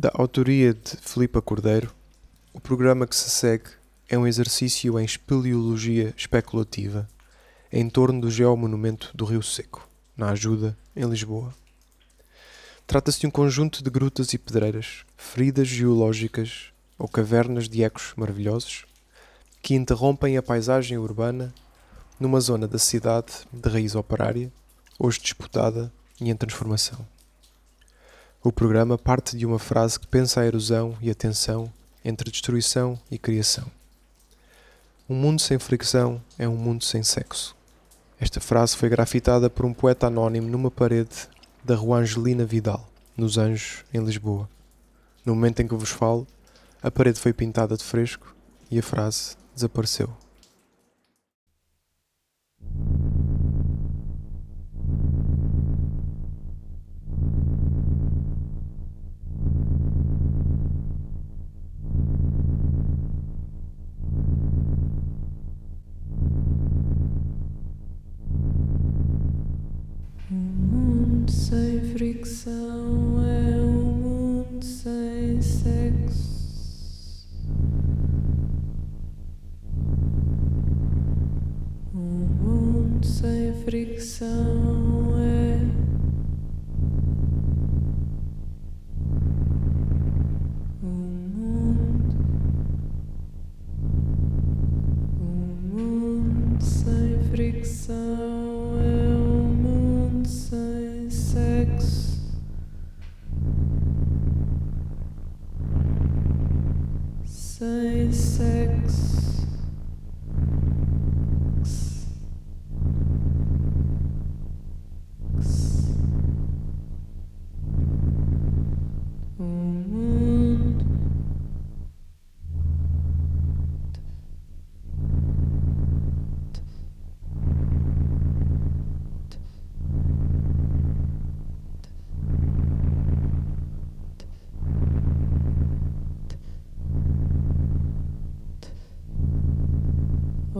Da autoria de Filipa Cordeiro, o programa que se segue é um exercício em espeleologia especulativa em torno do geomonumento do Rio Seco, na Ajuda, em Lisboa. Trata-se de um conjunto de grutas e pedreiras, feridas geológicas ou cavernas de ecos maravilhosos que interrompem a paisagem urbana numa zona da cidade de raiz operária, hoje disputada e em transformação. O programa parte de uma frase que pensa a erosão e a tensão entre destruição e criação. Um mundo sem fricção é um mundo sem sexo. Esta frase foi grafitada por um poeta anónimo numa parede da rua Angelina Vidal, nos Anjos, em Lisboa. No momento em que vos falo, a parede foi pintada de fresco e a frase desapareceu. Fricção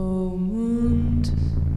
moment.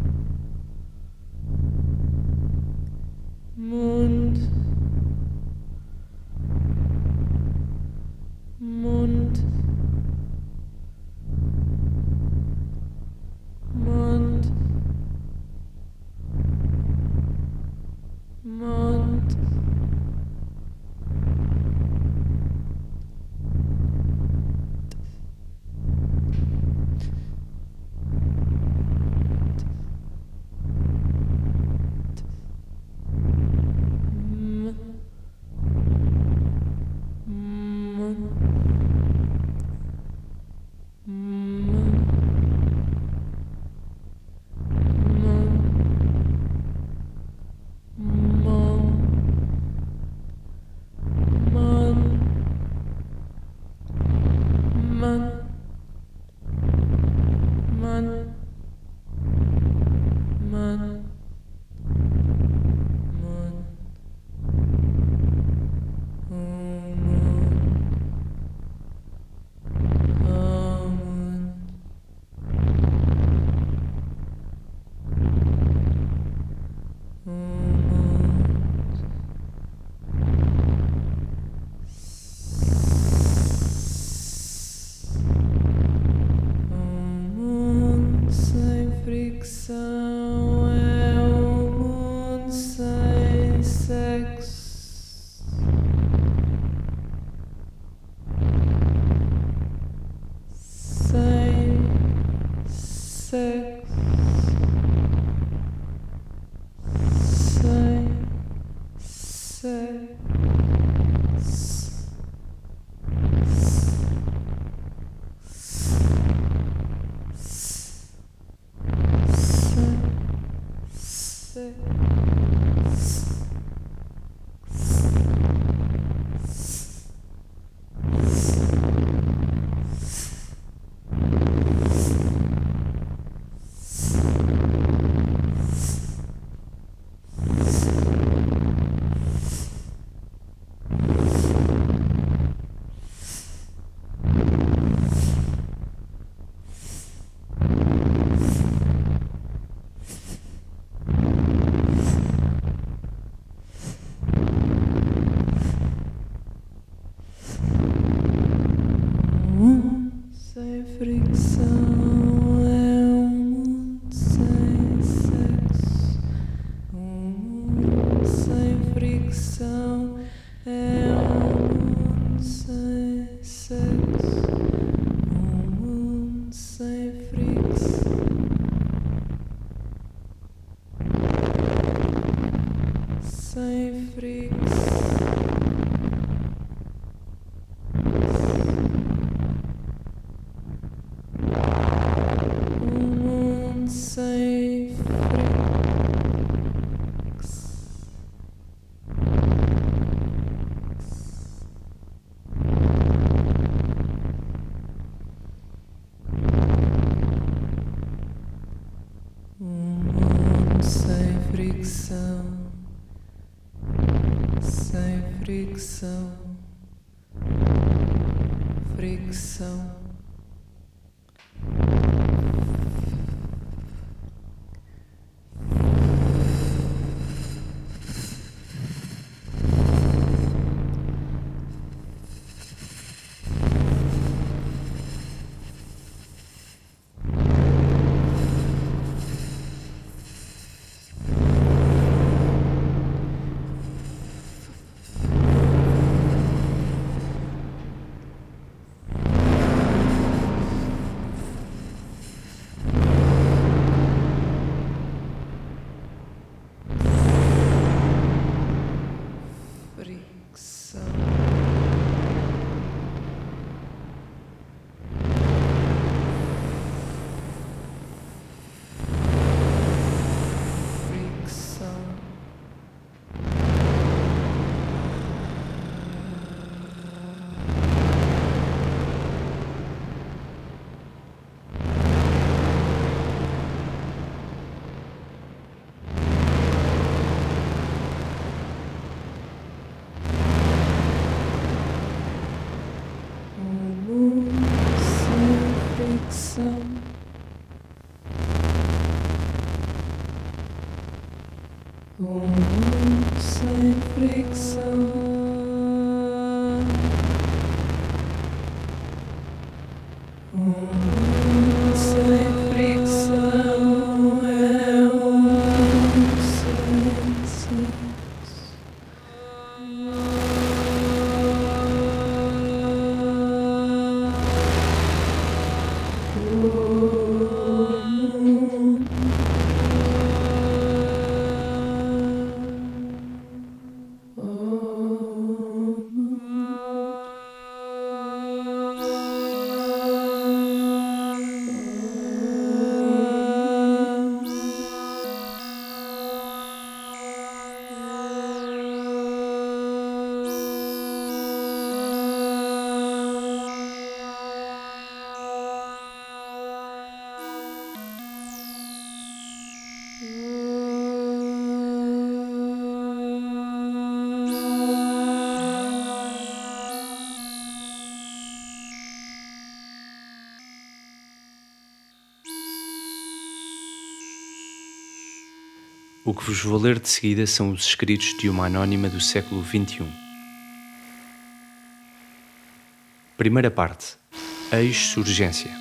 Fricção, Um mundo sem O que vos vou ler de seguida são os escritos de uma anónima do século XXI. Primeira parte. Ex-surgência.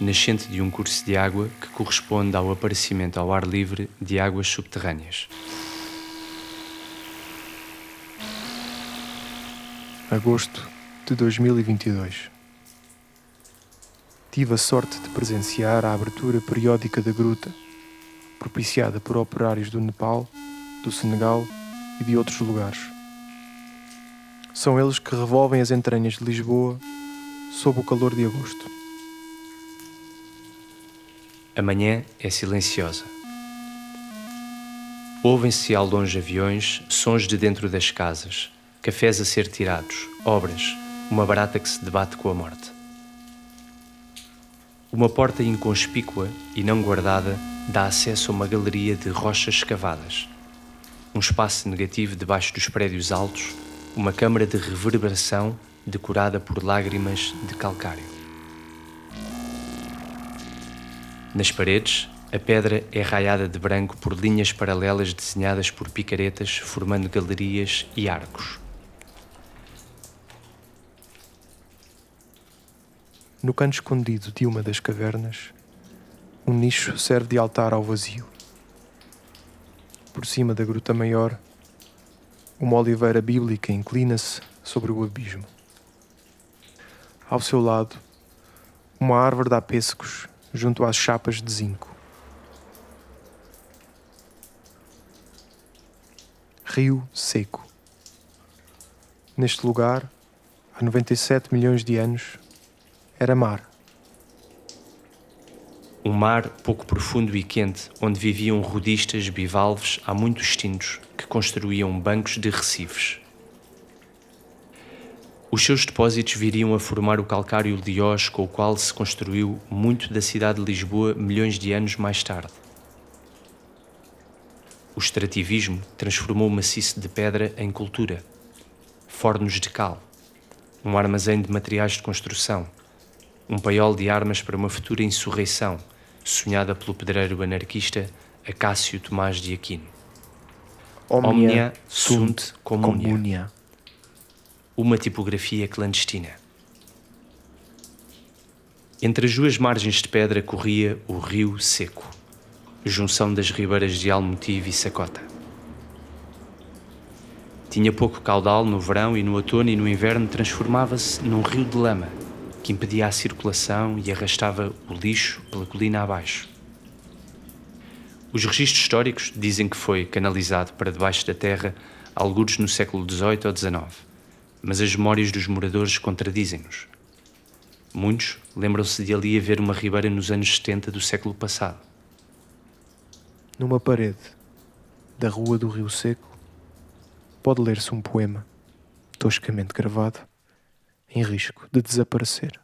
Nascente de um curso de água que corresponde ao aparecimento ao ar livre de águas subterrâneas. Agosto de 2022. Tive a sorte de presenciar a abertura periódica da gruta, propiciada por operários do Nepal, do Senegal e de outros lugares. São eles que revolvem as entranhas de Lisboa sob o calor de agosto. A manhã é silenciosa. Ouvem-se ao longe aviões, sons de dentro das casas, cafés a ser tirados, obras, uma barata que se debate com a morte. Uma porta inconspícua e não guardada dá acesso a uma galeria de rochas escavadas. Um espaço negativo debaixo dos prédios altos, uma câmara de reverberação decorada por lágrimas de calcário. Nas paredes, a pedra é raiada de branco por linhas paralelas desenhadas por picaretas, formando galerias e arcos. No canto escondido de uma das cavernas, um nicho serve de altar ao vazio. Por cima da gruta maior, uma oliveira bíblica inclina-se sobre o abismo. Ao seu lado, uma árvore dá pêssegos junto às chapas de zinco. Rio Seco. Neste lugar, há 97 milhões de anos, era mar. Um mar pouco profundo e quente, onde viviam rodistas bivalves há muito extintos que construíam bancos de recifes. Os seus depósitos viriam a formar o calcário liós com o qual se construiu muito da cidade de Lisboa milhões de anos mais tarde. O extrativismo transformou o maciço de pedra em cultura, fornos de cal, um armazém de materiais de construção, um paiol de armas para uma futura insurreição sonhada pelo pedreiro anarquista Acácio Tomás de Aquino. Omnia sunt communia. communia. Uma tipografia clandestina. Entre as duas margens de pedra corria o Rio Seco, junção das ribeiras de Almotive e Sacota. Tinha pouco caudal no verão e no outono e no inverno transformava-se num rio de lama que impedia a circulação e arrastava o lixo pela colina abaixo. Os registros históricos dizem que foi canalizado para debaixo da terra alguns no século XVIII ou XIX, mas as memórias dos moradores contradizem-nos. Muitos lembram-se de ali haver uma ribeira nos anos 70 do século passado. Numa parede da Rua do Rio Seco pode ler-se um poema, toscamente gravado, em risco de desaparecer.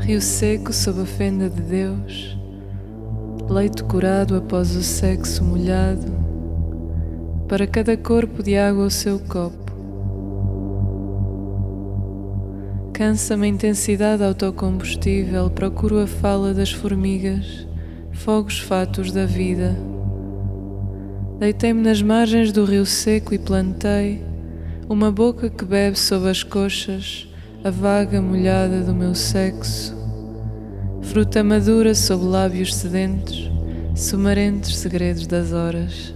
Rio seco sob a fenda de Deus, leito curado após o sexo molhado, para cada corpo de água o seu copo. Cansa-me a intensidade autocombustível, procuro a fala das formigas, fogos fatos da vida. Deitei-me nas margens do rio seco e plantei uma boca que bebe sob as coxas a vaga molhada do meu sexo. Fruta madura sob lábios sedentes, sumarentes segredos das horas.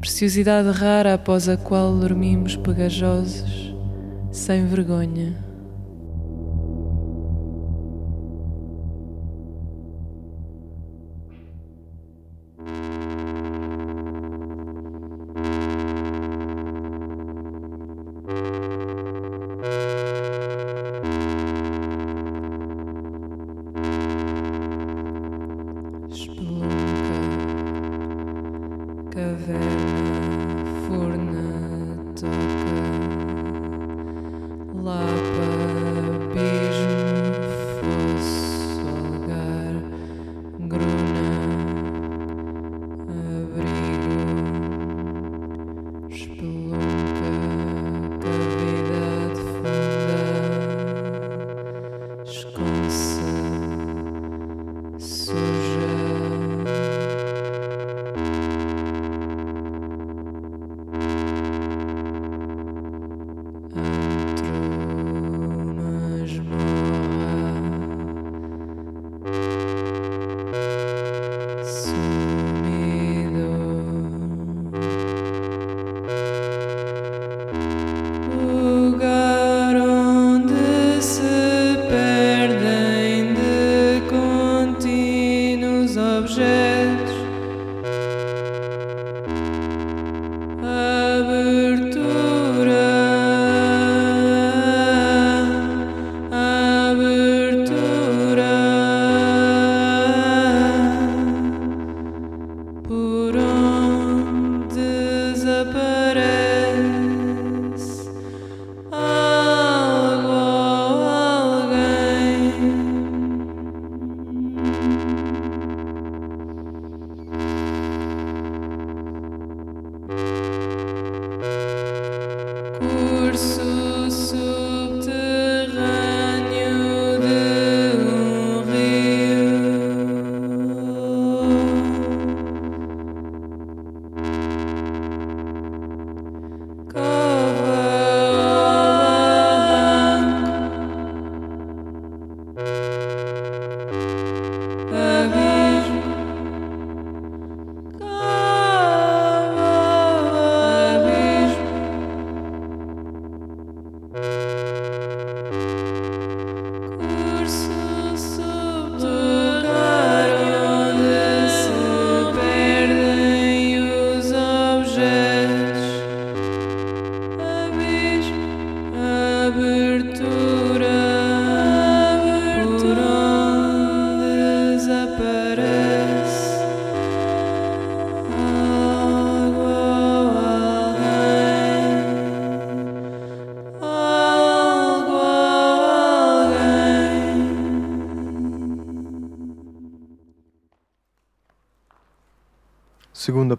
Preciosidade rara após a qual dormimos pegajosos, sem vergonha. Furna, toca, lapa,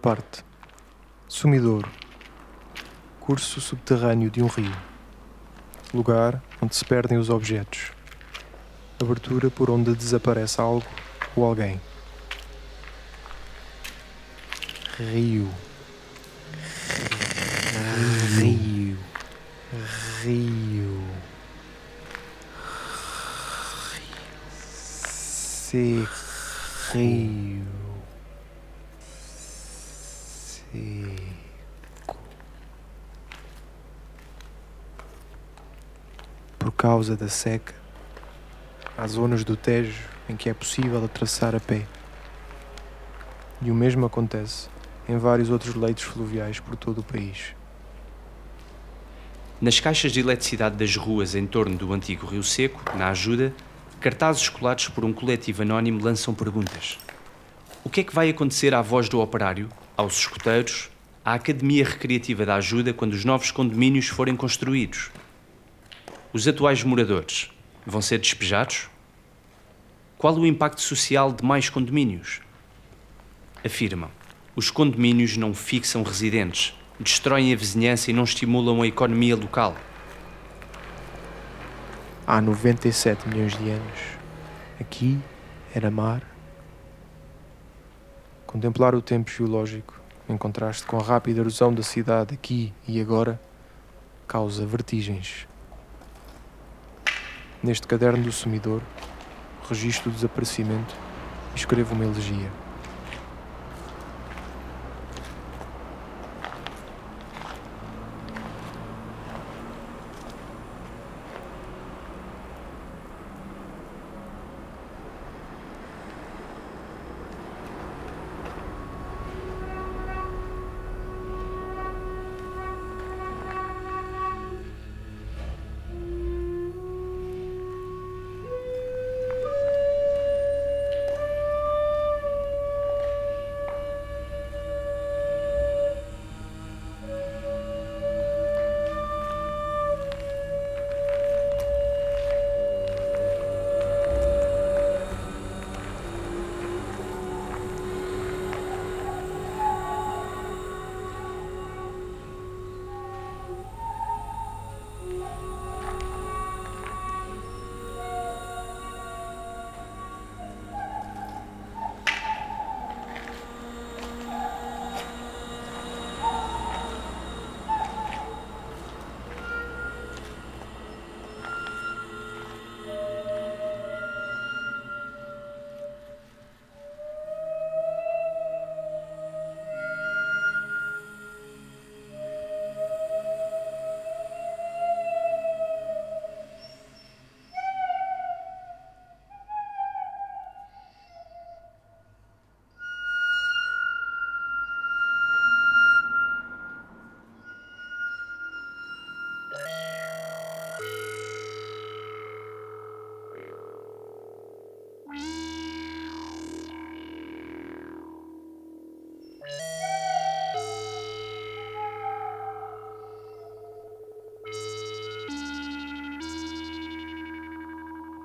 parte. Sumidouro. Curso subterrâneo de um rio. Lugar onde se perdem os objetos. Abertura por onde desaparece algo ou alguém. Rio. Rio. Rio. Se rio. Causa da seca, há zonas do Tejo em que é possível atravessar a pé. E o mesmo acontece em vários outros leitos fluviais por todo o país. Nas caixas de eletricidade das ruas em torno do antigo Rio Seco, na ajuda, cartazes colados por um coletivo anónimo lançam perguntas. O que é que vai acontecer à voz do operário, aos escuteiros, à Academia Recreativa da Ajuda quando os novos condomínios forem construídos? Os atuais moradores vão ser despejados? Qual o impacto social de mais condomínios? Afirmam: os condomínios não fixam residentes, destroem a vizinhança e não estimulam a economia local. Há 97 milhões de anos, aqui era mar. Contemplar o tempo geológico, em contraste com a rápida erosão da cidade aqui e agora, causa vertigens. Neste caderno do sumidor, registro o desaparecimento e escrevo uma elegia.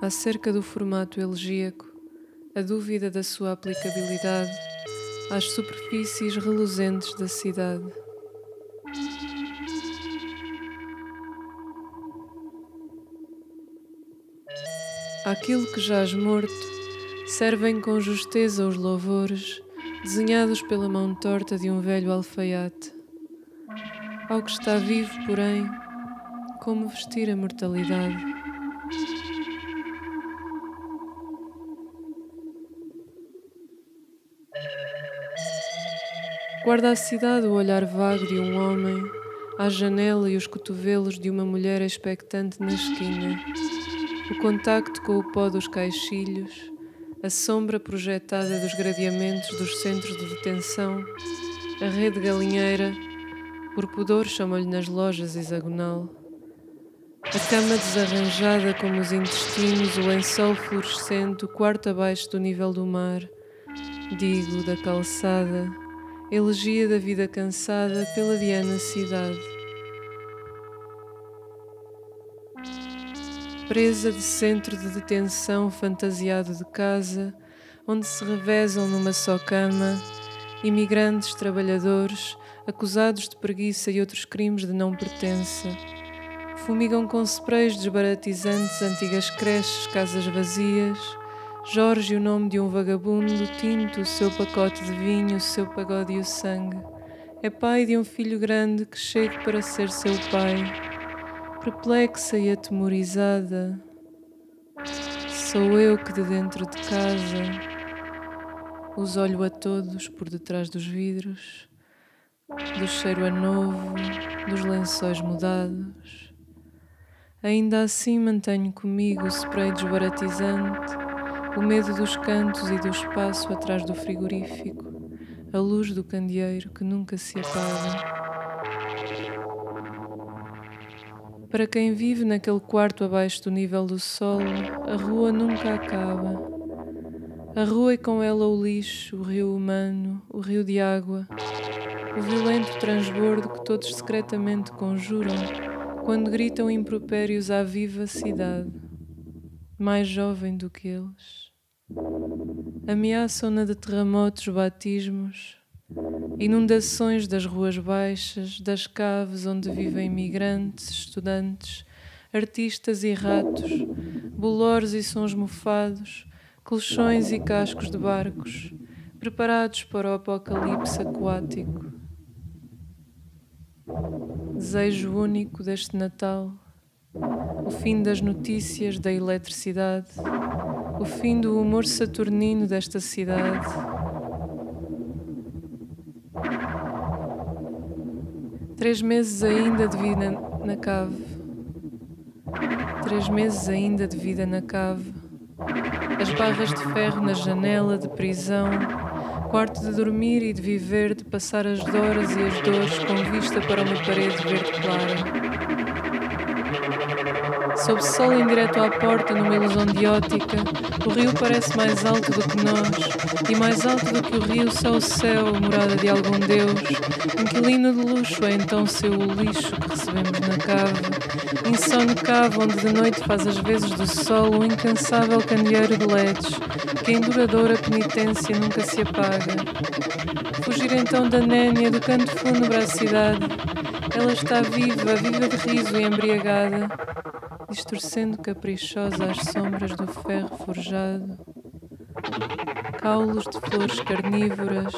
Acerca do formato elegíaco, a dúvida da sua aplicabilidade às superfícies reluzentes da cidade. Aquilo que jaz morto servem com justeza os louvores desenhados pela mão torta de um velho alfaiate. Ao que está vivo, porém, como vestir a mortalidade. Guarda a cidade o olhar vago de um homem, à janela e os cotovelos de uma mulher expectante na esquina, o contacto com o pó dos caixilhos, a sombra projetada dos gradeamentos dos centros de detenção, a rede galinheira, por pudor chamam-lhe nas lojas hexagonal. A cama desarranjada como os intestinos, o lençol fluorescente, o quarto abaixo do nível do mar, digo, da calçada, Elegia da vida cansada pela Diana cidade. Presa de centro de detenção fantasiado de casa, onde se revezam numa só cama imigrantes, trabalhadores, acusados de preguiça e outros crimes de não pertença. Fumigam com sprays desbaratizantes antigas creches, casas vazias. Jorge, o nome de um vagabundo, tinto o seu pacote de vinho, o seu pagode e o sangue. É pai de um filho grande que chega para ser seu pai. Perplexa e atemorizada, sou eu que de dentro de casa os olho a todos por detrás dos vidros, do cheiro a novo, dos lençóis mudados. Ainda assim mantenho comigo o spray desbaratizante, o medo dos cantos e do espaço atrás do frigorífico, a luz do candeeiro que nunca se apaga. Para quem vive naquele quarto abaixo do nível do solo, a rua nunca acaba. A rua e com ela o lixo, o rio humano, o rio de água, o violento transbordo que todos secretamente conjuram quando gritam impropérios à viva cidade, mais jovem do que eles. Ameaçam-na de terremotos, batismos, inundações das ruas baixas, das caves onde vivem imigrantes, estudantes, artistas e ratos, bolores e sons mofados, colchões e cascos de barcos, preparados para o apocalipse aquático. Desejo único deste Natal, o fim das notícias da eletricidade, o fim do humor saturnino desta cidade. Três meses ainda de vida na cave. Três meses ainda de vida na cave. As barras de ferro na janela de prisão quarto de dormir e de viver, de passar as horas e as dores com vista para uma parede verde clara. Sob sol em direto à porta, numa ilusão de ótica, o rio parece mais alto do que nós, e mais alto do que o rio só o céu, morada de algum deus. Inquilino de luxo é então seu o lixo que recebemos na cave. Insone cave onde de noite faz as vezes do sol o incansável candeeiro de LEDs, que em duradoura penitência nunca se apaga. Fugir então da nénia do canto fúnebre à cidade. Ela está viva, viva de riso e embriagada distorcendo caprichosa as sombras do ferro forjado, caulos de flores carnívoras,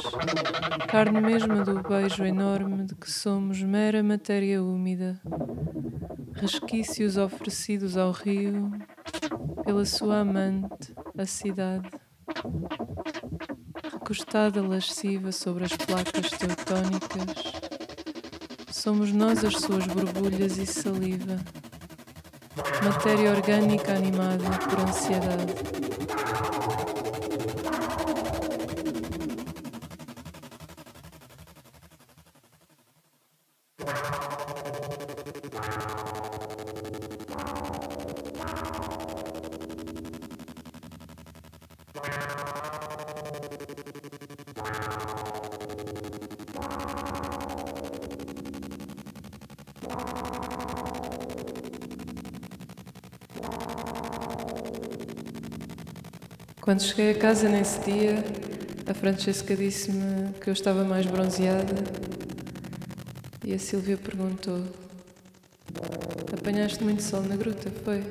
carne mesma do beijo enorme de que somos mera matéria úmida, resquícios oferecidos ao rio pela sua amante, a cidade. Recostada lasciva sobre as placas teutónicas, somos nós as suas borbulhas e saliva matéria orgânica animada por ansiedade. Quando cheguei a casa nesse dia, a Francesca disse-me que eu estava mais bronzeada e a Silvia perguntou: Apanhaste muito sol na gruta, foi?